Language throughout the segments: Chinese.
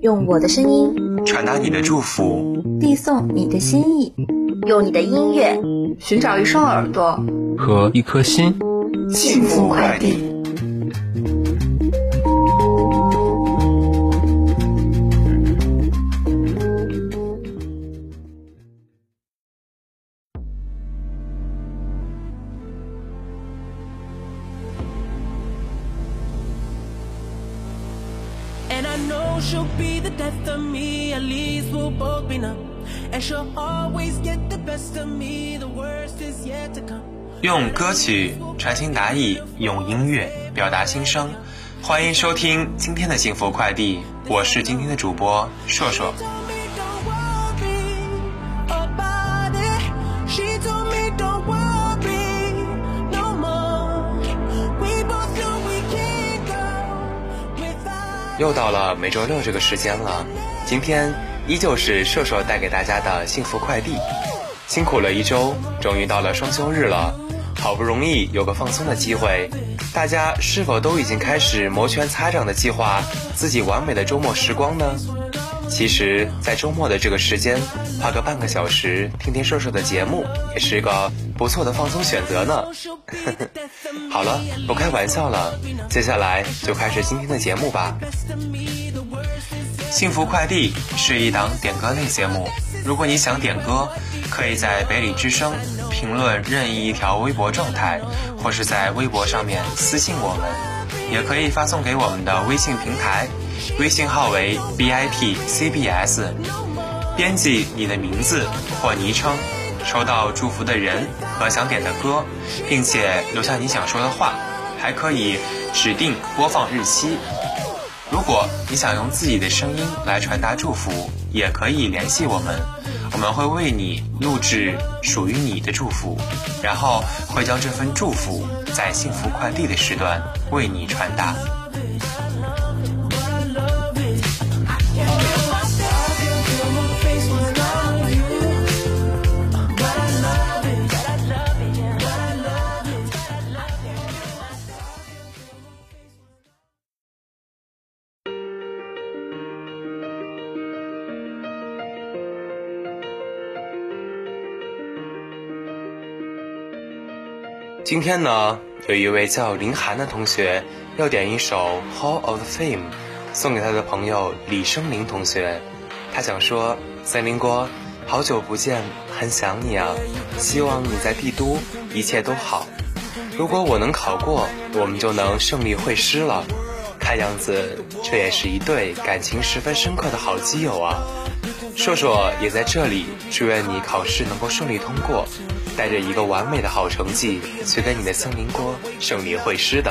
用我的声音传达你的祝福，递送你的心意，用你的音乐寻找一双耳朵和一颗心，幸福快递。用歌曲传情达意，用音乐表达心声。欢迎收听今天的幸福快递，我是今天的主播硕硕。又到了每周六这个时间了，今天依旧是硕硕带给大家的幸福快递。辛苦了一周，终于到了双休日了，好不容易有个放松的机会，大家是否都已经开始摩拳擦掌的计划自己完美的周末时光呢？其实，在周末的这个时间，花个半个小时听听射手的节目，也是个不错的放松选择呢。好了，不开玩笑了，接下来就开始今天的节目吧。幸福快递是一档点歌类节目，如果你想点歌，可以在北理之声评论任意一条微博状态，或是在微博上面私信我们，也可以发送给我们的微信平台，微信号为 b i p c b s，编辑你的名字或昵称。收到祝福的人和想点的歌，并且留下你想说的话，还可以指定播放日期。如果你想用自己的声音来传达祝福，也可以联系我们，我们会为你录制属于你的祝福，然后会将这份祝福在幸福快递的时段为你传达。今天呢，有一位叫林涵的同学要点一首《Hall of Fame》，送给他的朋友李生林同学。他想说：“森林哥，好久不见，很想你啊！希望你在帝都一切都好。如果我能考过，我们就能胜利会师了。看样子，这也是一对感情十分深刻的好基友啊！硕硕也在这里祝愿你考试能够顺利通过。”带着一个完美的好成绩去跟你的森林锅胜利会师的。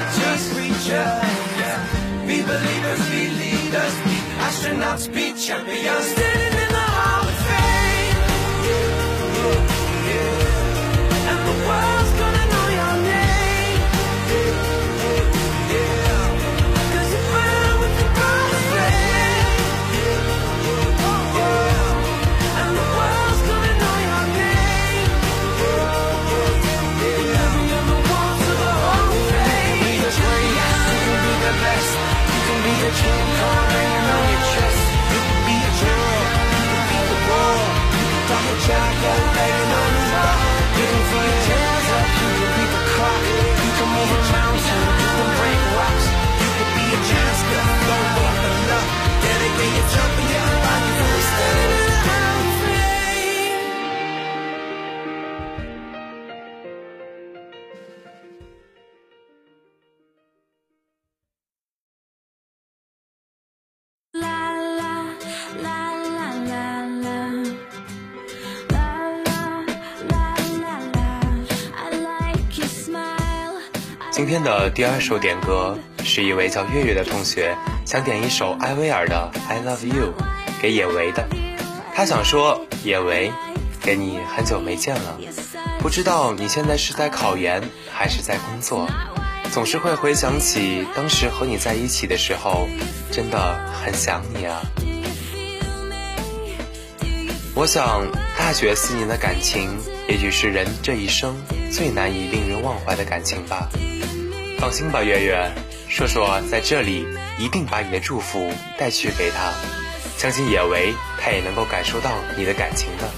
preachers, preachers. Be believers, be leaders, be astronauts, be champions. chocolate 的第二首点歌是一位叫月月的同学想点一首艾薇儿的《I Love You》给野维的。他想说，野维，给你很久没见了，不知道你现在是在考研还是在工作，总是会回想起当时和你在一起的时候，真的很想你啊。我想，大学四年的感情，也许是人这一生最难以令人忘怀的感情吧。放心吧，月月，硕硕在这里一定把你的祝福带去给他，相信野维他也能够感受到你的感情的。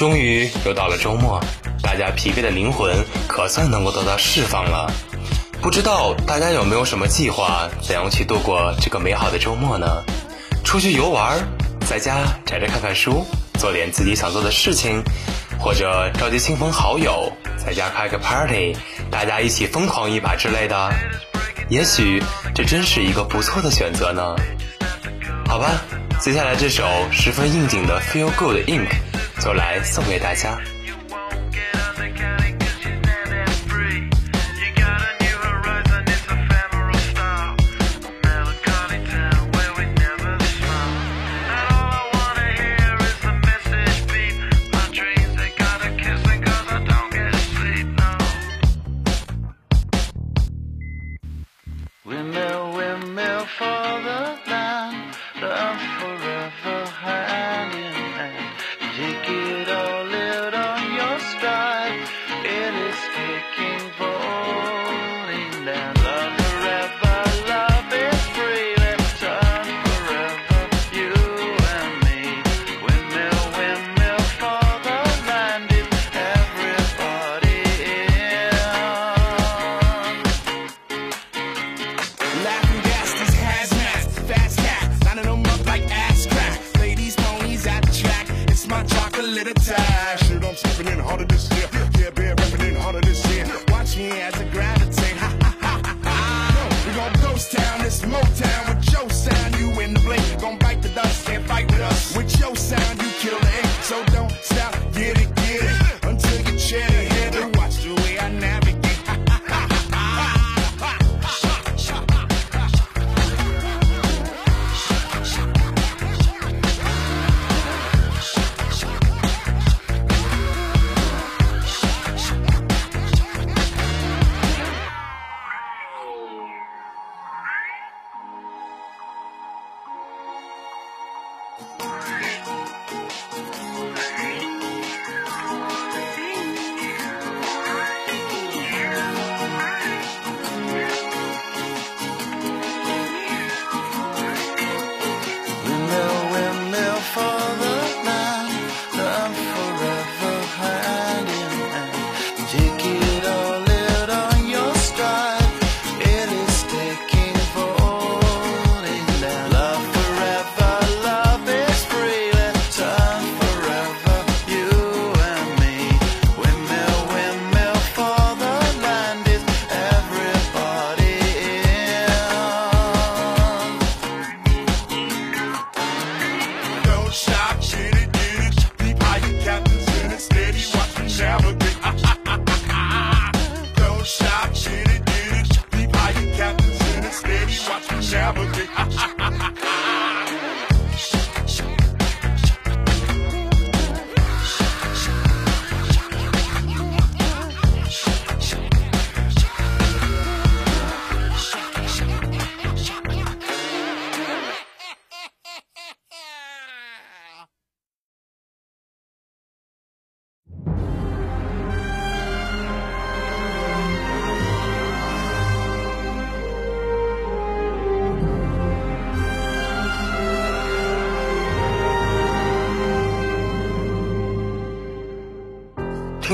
终于又到了周末，大家疲惫的灵魂可算能够得到释放了。不知道大家有没有什么计划，怎样去度过这个美好的周末呢？出去游玩，在家宅着看看书，做点自己想做的事情，或者召集亲朋好友，在家开个 party，大家一起疯狂一把之类的。也许这真是一个不错的选择呢。好吧，接下来这首十分应景的 Feel Good Ink。就来送给大家。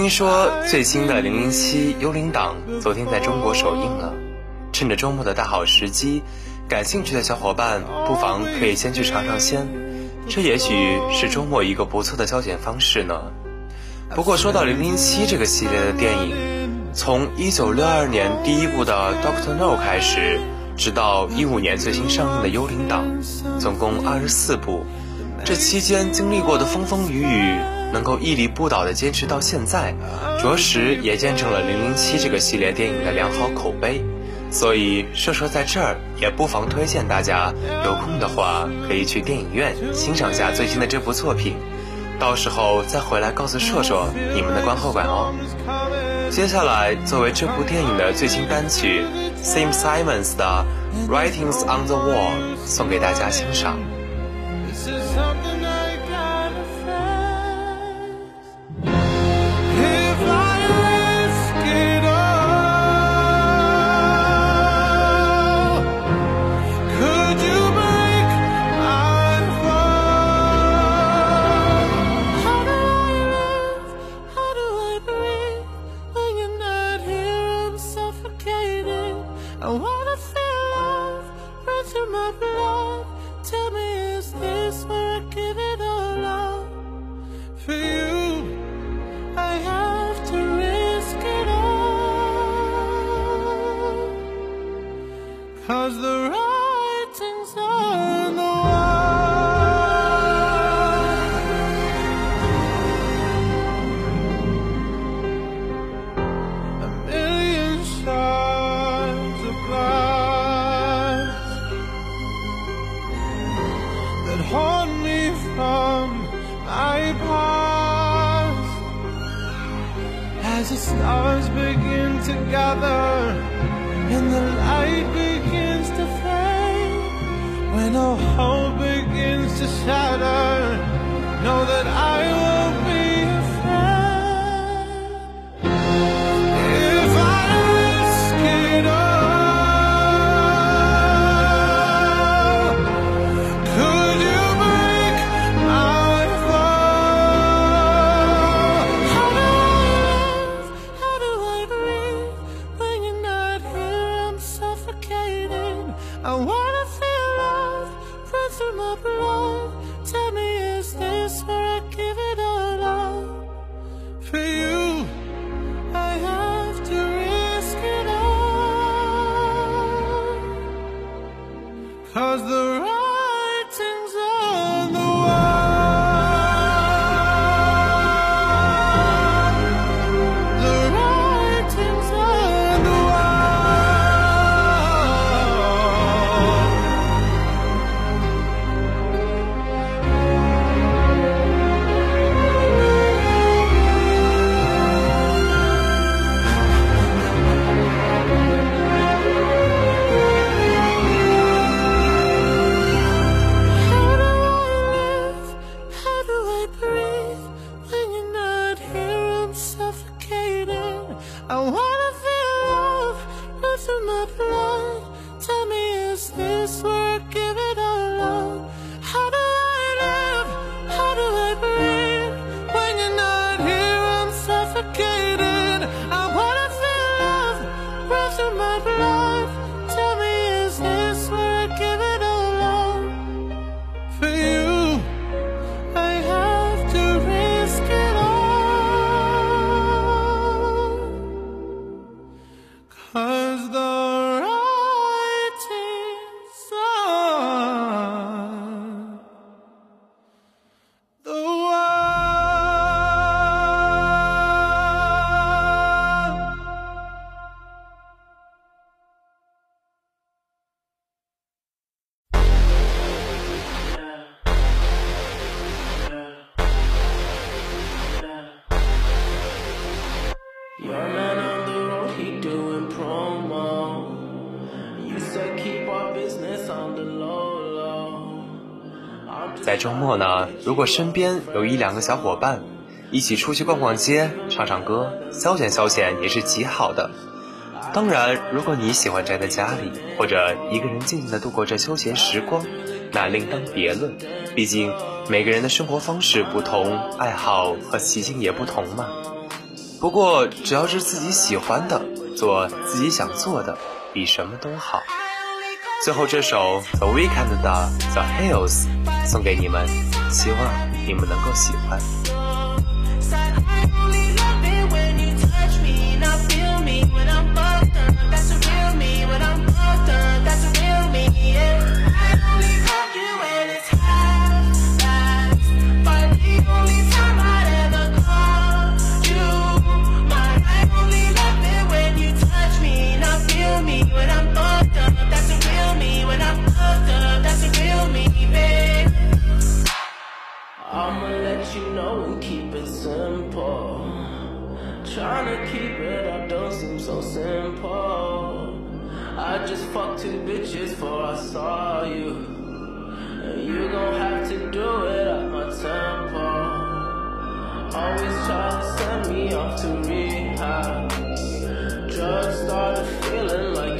听说最新的《零零七幽灵党》昨天在中国首映了，趁着周末的大好时机，感兴趣的小伙伴不妨可以先去尝尝鲜，这也许是周末一个不错的消遣方式呢。不过说到《零零七》这个系列的电影，从1962年第一部的《Doctor No》开始，直到15年最新上映的《幽灵党》，总共24部，这期间经历过的风风雨雨。能够屹立不倒的坚持到现在，着实也见证了《零零七》这个系列电影的良好口碑。所以，硕硕在这儿也不妨推荐大家，有空的话可以去电影院欣赏下最新的这部作品，到时候再回来告诉硕硕你们的观后感哦。接下来，作为这部电影的最新单曲，Sam Simons 的《Writings on the Wall》送给大家欣赏。When all hope begins to shatter Know that I will Cause the I wanna feel love, into my blood. 周末呢，如果身边有一两个小伙伴，一起出去逛逛街、唱唱歌、消遣消遣也是极好的。当然，如果你喜欢宅在家里，或者一个人静静的度过这休闲时光，那另当别论。毕竟每个人的生活方式不同，爱好和习性也不同嘛。不过只要是自己喜欢的，做自己想做的，比什么都好。最后这首 The Weekend 的 The Hills 送给你们，希望你们能够喜欢。I just fucked two bitches before I saw you. And you gon' have to do it at my tempo. Always try to send me off to rehab. Drugs started feeling like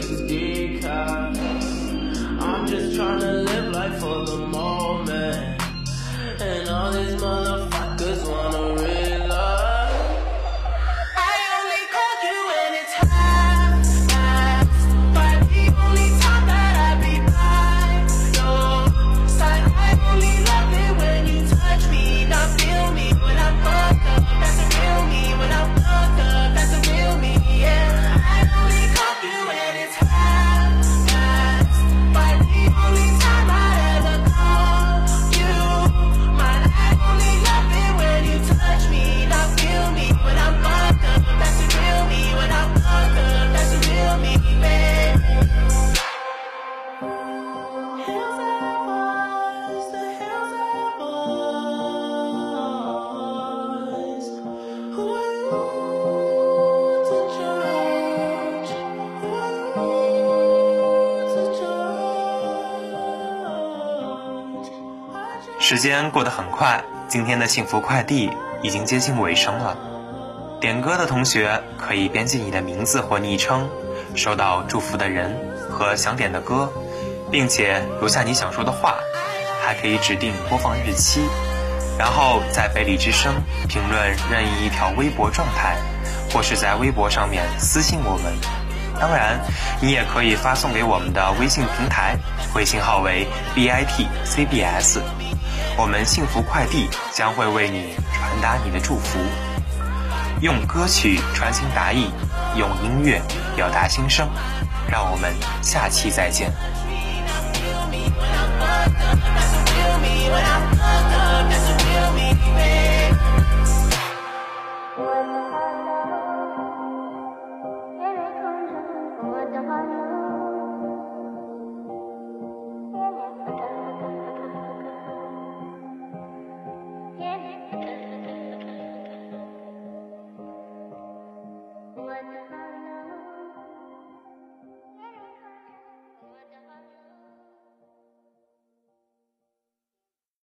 时间过得很快，今天的幸福快递已经接近尾声了。点歌的同学可以编辑你的名字或昵称，收到祝福的人和想点的歌，并且留下你想说的话，还可以指定播放日期，然后在北理之声评论任意一条微博状态，或是在微博上面私信我们。当然，你也可以发送给我们的微信平台，微信号为 b i t c b s。我们幸福快递将会为你传达你的祝福，用歌曲传情达意，用音乐表达心声，让我们下期再见。